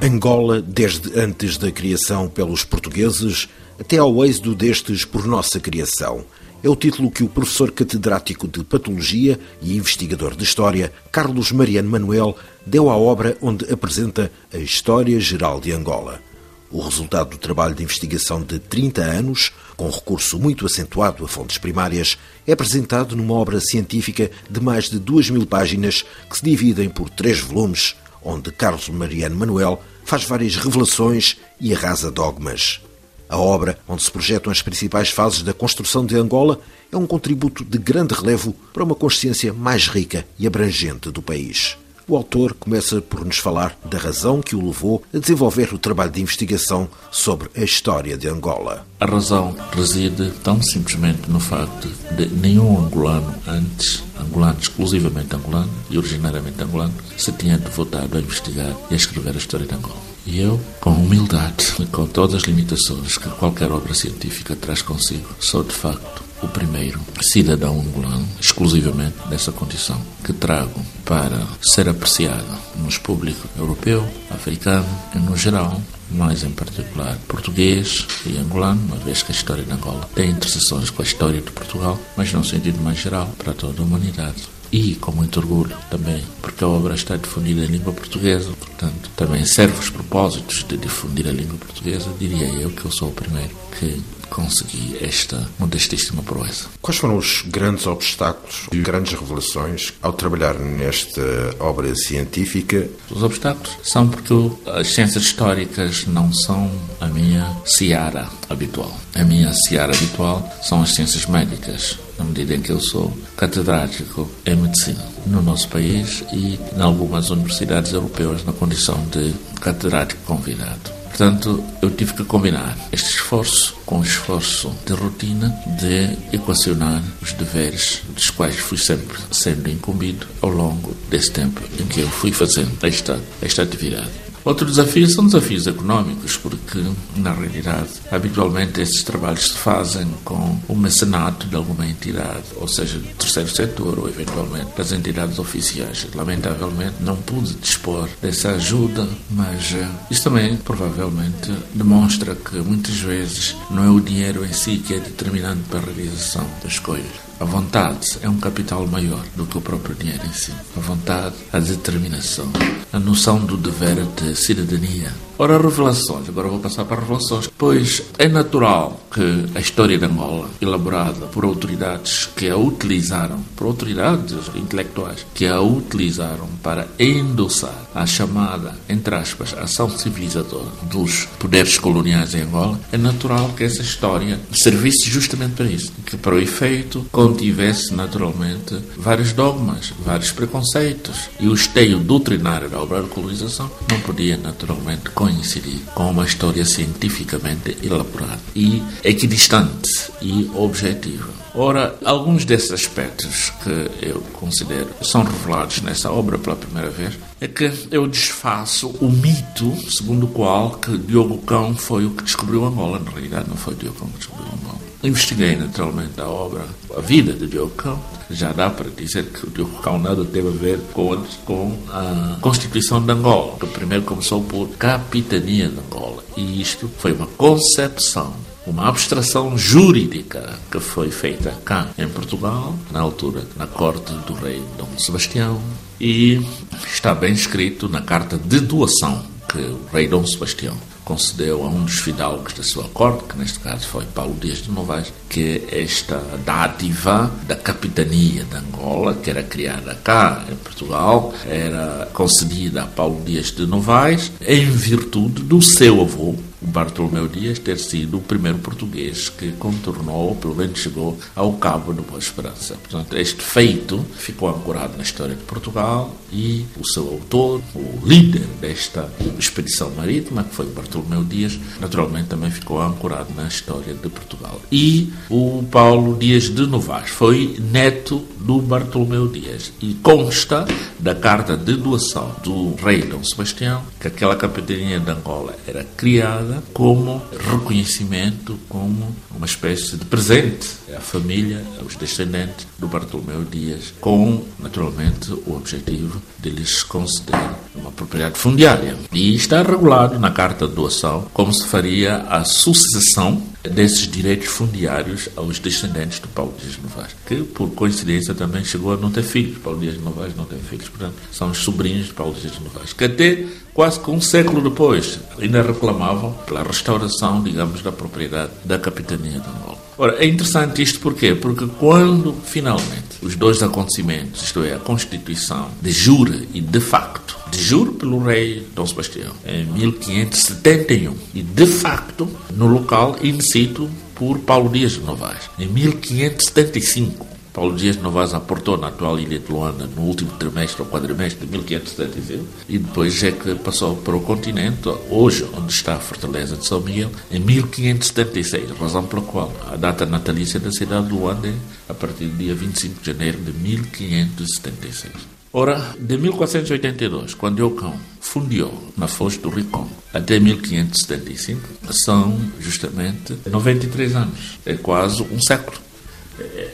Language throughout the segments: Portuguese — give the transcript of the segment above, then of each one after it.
Angola, desde antes da criação pelos portugueses até ao êxodo destes por nossa criação. É o título que o professor catedrático de Patologia e investigador de História, Carlos Mariano Manuel, deu à obra onde apresenta a História Geral de Angola. O resultado do trabalho de investigação de 30 anos, com recurso muito acentuado a fontes primárias, é apresentado numa obra científica de mais de duas mil páginas que se dividem por três volumes, onde Carlos Mariano Manuel faz várias revelações e arrasa dogmas. A obra, onde se projetam as principais fases da construção de Angola, é um contributo de grande relevo para uma consciência mais rica e abrangente do país. O autor começa por nos falar da razão que o levou a desenvolver o trabalho de investigação sobre a história de Angola. A razão reside tão simplesmente no facto de nenhum angolano antes, angolano exclusivamente angolano e originariamente angolano, se tinha devotado a investigar e a escrever a história de Angola. E eu, com humildade e com todas as limitações que qualquer obra científica traz consigo, sou de facto o primeiro cidadão angolano, exclusivamente dessa condição, que trago para ser apreciado nos públicos europeu, africano e no geral, mais em particular português e angolano, uma vez que a história de Angola tem interseções com a história de Portugal, mas num sentido mais geral para toda a humanidade. E com muito orgulho também, porque a obra está difundida em língua portuguesa, portanto, também serve os propósitos de difundir a língua portuguesa, diria eu que eu sou o primeiro que consegui esta modestíssima proeza. Quais foram os grandes obstáculos e grandes revelações ao trabalhar nesta obra científica? Os obstáculos são porque as ciências históricas não são a minha seara habitual. A minha seara habitual são as ciências médicas, na medida em que eu sou catedrático em medicina no nosso país e em algumas universidades europeias na condição de catedrático convidado. Portanto, eu tive que combinar este esforço com o esforço de rotina de equacionar os deveres dos quais fui sempre sendo incumbido ao longo desse tempo em que eu fui fazendo esta, esta atividade. Outro desafio são desafios económicos, porque, na realidade, habitualmente esses trabalhos se fazem com o mecenato de alguma entidade, ou seja, do terceiro setor ou, eventualmente, das entidades oficiais. Lamentavelmente, não pude dispor dessa ajuda, mas uh, isso também, provavelmente, demonstra que, muitas vezes, não é o dinheiro em si que é determinante para a realização das coisas. A vontade é um capital maior do que o próprio dinheiro em si. A vontade, a determinação, a noção do dever de cidadania. Ora, revelações. Agora vou passar para revelações. Pois é natural que a história de Angola, elaborada por autoridades que a utilizaram, por autoridades intelectuais que a utilizaram para endossar a chamada, entre aspas, ação civilizadora dos poderes coloniais em Angola, é natural que essa história servisse justamente para isso. Que para o efeito contivesse naturalmente vários dogmas, vários preconceitos. E o esteio doutrinário da obra de colonização não podia naturalmente coincidir com uma história cientificamente elaborada e equidistante e objetiva. Ora, alguns desses aspectos que eu considero são revelados nessa obra pela primeira vez é que eu desfaço o mito segundo o qual que Diogo Cão foi o que descobriu Angola. Na realidade, não foi Diogo Cão que descobriu Angola. Investiguei naturalmente a obra, a vida de Diogo Cão. Já dá para dizer que o Diogo Cão nada teve a ver com, com a Constituição de Angola, que primeiro começou por Capitania de Angola. E isto foi uma concepção uma abstração jurídica que foi feita cá em Portugal, na altura, na corte do rei Dom Sebastião, e está bem escrito na carta de doação que o rei Dom Sebastião concedeu a um dos fidalgos da sua corte, que neste caso foi Paulo Dias de Novaes, que esta dádiva da capitania de Angola, que era criada cá em Portugal, era concedida a Paulo Dias de Novaes em virtude do seu avô, Bartolomeu Dias ter sido o primeiro português que contornou, ou pelo menos chegou ao Cabo de Boa Esperança. Portanto, este feito ficou ancorado na história de Portugal e o seu autor, o líder desta expedição marítima, que foi Bartolomeu Dias, naturalmente também ficou ancorado na história de Portugal. E o Paulo Dias de Novaes foi neto do Bartolomeu Dias e consta da carta de doação do rei Dom Sebastião que aquela capitania de Angola era criada como reconhecimento, como uma espécie de presente à família, aos descendentes do Bartolomeu Dias, com, naturalmente, o objetivo de lhes conceder uma propriedade fundiária. E está regulado na carta de doação como se faria a sucessão desses direitos fundiários aos descendentes do Paulo Dias Novaes, que por coincidência também chegou a não ter filhos. Paulo Dias Novaes não tem filhos, portanto, são os sobrinhos de Paulo Dias Novaes, que até quase que um século depois ainda reclamavam pela restauração, digamos, da propriedade da capitania de Angola. Ora, é interessante isto porquê? Porque quando finalmente os dois acontecimentos, isto é, a Constituição de jure e de facto, de jure pelo rei Dom Sebastião, em 1571, e de facto no local in situ por Paulo Dias de Novaes, em 1575. Paulo Dias de aportou na atual ilha de Luanda no último trimestre ou quadrimestre de 1575 e depois é que passou para o continente, hoje onde está a Fortaleza de São Miguel, em 1576, razão pela qual a data natalícia da cidade de Luanda é a partir do dia 25 de janeiro de 1576. Ora, de 1482, quando Yocão fundiou na Foz do Ricom, até 1575, são justamente 93 anos. É quase um século.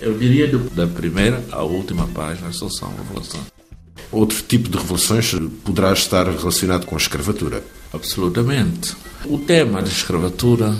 Eu diria da primeira à última página só são revelações. Outro tipo de revelações poderá estar relacionado com a escravatura. Absolutamente. O tema da escravatura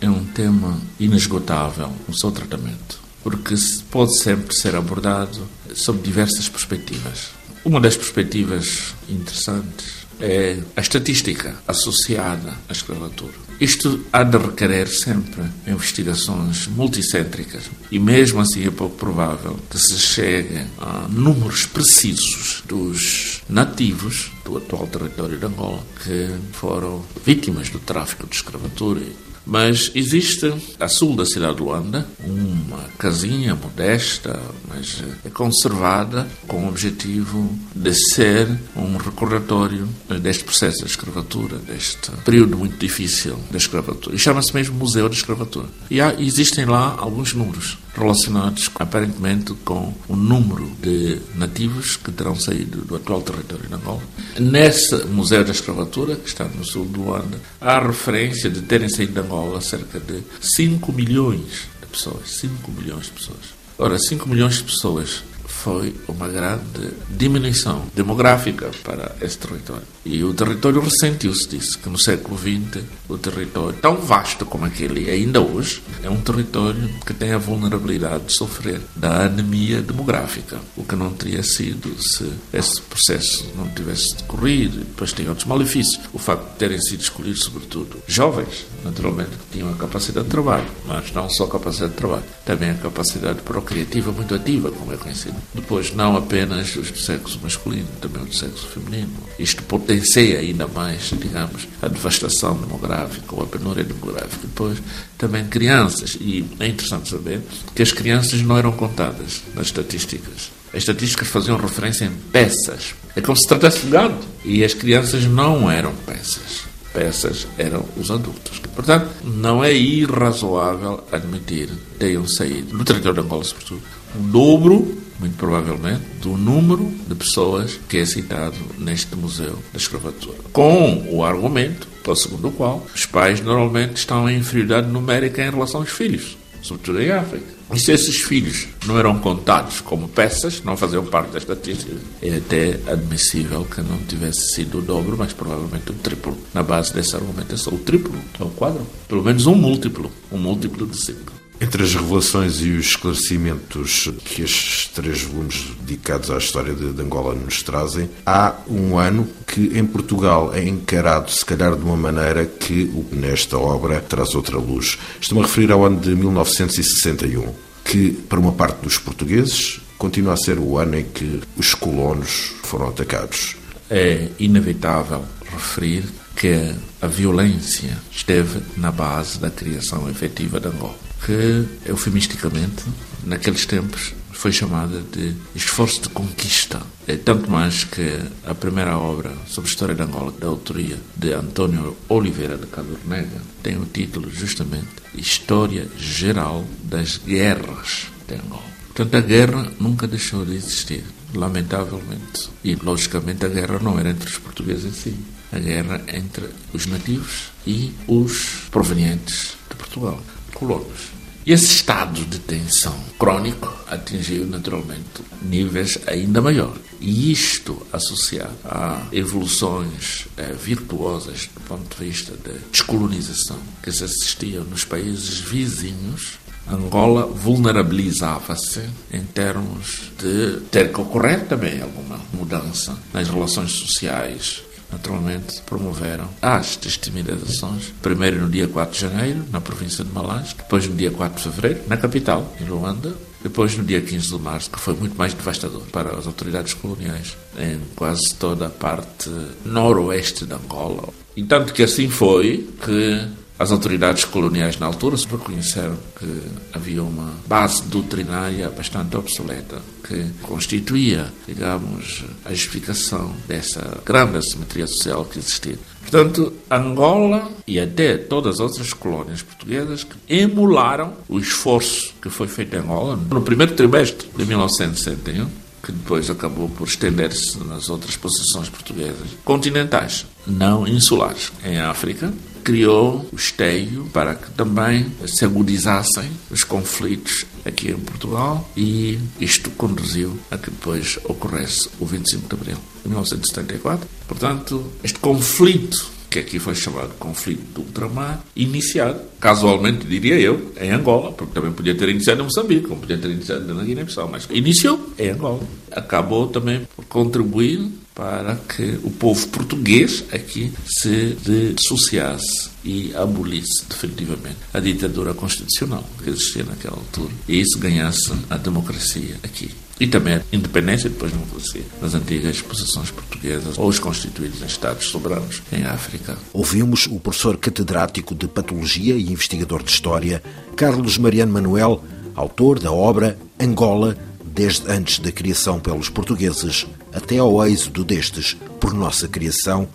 é um tema inesgotável no seu tratamento, porque pode sempre ser abordado sob diversas perspectivas. Uma das perspectivas interessantes é a estatística associada à escravatura. Isto há de requerer sempre investigações multicêntricas e mesmo assim é pouco provável que se chegue a números precisos dos nativos do atual território de Angola que foram vítimas do tráfico de escravatura mas existe a sul da cidade de Luanda uma casinha modesta, mas é conservada com o objetivo de ser um recordatório deste processo da escravatura, deste período muito difícil da escravatura. E chama-se mesmo Museu da Escravatura. E há, existem lá alguns números relacionados aparentemente com o número de nativos que terão saído do atual território de Angola. Nesse Museu da Escravatura, que está no sul de Luanda, há referência de terem saído de Angola cerca de 5 milhões de pessoas. 5 milhões de pessoas. Ora, 5 milhões de pessoas foi uma grande diminuição demográfica para esse território. E o território ressentiu-se disso, que no século XX o território, tão vasto como aquele ainda hoje, é um território que tem a vulnerabilidade de sofrer da anemia demográfica, o que não teria sido se esse processo não tivesse decorrido. Depois tem outros malefícios. O facto de terem sido escolhidos, sobretudo, jovens, naturalmente, que tinham a capacidade de trabalho, mas não só a capacidade de trabalho, também a capacidade procriativa muito ativa, como é conhecido. Depois, não apenas os do sexo masculino, também os do sexo feminino. Isto potencia ainda mais, digamos, a devastação demográfica ou a penúria demográfica. Depois, também crianças. E é interessante saber que as crianças não eram contadas nas estatísticas. As estatísticas faziam referência em peças. É como se tratasse de gado. E as crianças não eram peças. Peças eram os adultos. Portanto, não é irrazoável admitir que tenham saído, no território de Angola, sobretudo, o dobro muito provavelmente, do número de pessoas que é citado neste Museu da Escravatura. Com o argumento, segundo o qual, os pais normalmente estão em inferioridade numérica em relação aos filhos, sobretudo em África. E se esses filhos não eram contados como peças, não faziam parte da estatística, é até admissível que não tivesse sido o dobro, mas provavelmente o triplo. Na base dessa argumentação, o triplo ou o quadro, pelo menos um múltiplo, um múltiplo de 5. Entre as revelações e os esclarecimentos que estes três volumes dedicados à história de Angola nos trazem, há um ano que em Portugal é encarado, se calhar, de uma maneira que nesta obra traz outra luz. Estou-me a referir ao ano de 1961, que, para uma parte dos portugueses, continua a ser o ano em que os colonos foram atacados. É inevitável referir que a violência esteve na base da criação efetiva de Angola que, eufemisticamente, naqueles tempos, foi chamada de esforço de conquista. É tanto mais que a primeira obra sobre a história de Angola, da autoria de António Oliveira de Cadornega, tem o título justamente História Geral das Guerras de Angola. Portanto, a guerra nunca deixou de existir, lamentavelmente. E, logicamente, a guerra não era entre os portugueses em si. A guerra entre os nativos e os provenientes de Portugal, colonos. E esse estado de tensão crónico atingiu naturalmente níveis ainda maiores. E isto associado a evoluções eh, virtuosas do ponto de vista da descolonização que se assistiam nos países vizinhos, Angola vulnerabilizava-se em termos de ter que ocorrer também alguma mudança nas relações sociais naturalmente, promoveram as testimizações, primeiro no dia 4 de janeiro, na província de Malange, depois no dia 4 de fevereiro, na capital, em Luanda, depois no dia 15 de março, que foi muito mais devastador para as autoridades coloniais em quase toda a parte noroeste de Angola. E tanto que assim foi que as autoridades coloniais na altura reconheceram que havia uma base doutrinária bastante obsoleta que constituía, digamos, a justificação dessa grande assimetria social que existia. Portanto, Angola e até todas as outras colónias portuguesas emularam o esforço que foi feito em Angola no primeiro trimestre de 1961 que depois acabou por estender-se nas outras posições portuguesas continentais, não insulares, em África, criou o esteio para que também se agudizassem os conflitos aqui em Portugal e isto conduziu a que depois ocorresse o 25 de abril de 1974. Portanto, este conflito que aqui foi chamado conflito do ultramar, iniciado, casualmente diria eu, em Angola, porque também podia ter iniciado em Moçambique, como podia ter iniciado na Guiné-Bissau, mas iniciou em Angola. Acabou também por contribuir para que o povo português aqui se dissociasse e abolisse definitivamente a ditadura constitucional que existia naquela altura e isso ganhasse a democracia aqui. E também a independência e depois a democracia nas antigas posições portuguesas ou os constituídos em Estados soberanos em África. Ouvimos o professor catedrático de Patologia e investigador de História, Carlos Mariano Manuel, autor da obra Angola, desde antes da criação pelos portugueses até ao êxodo destes por nossa criação,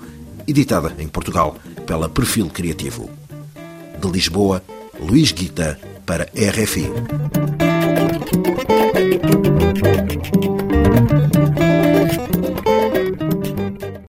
editada em Portugal pela Perfil Criativo. De Lisboa, Luís Guita para RFI.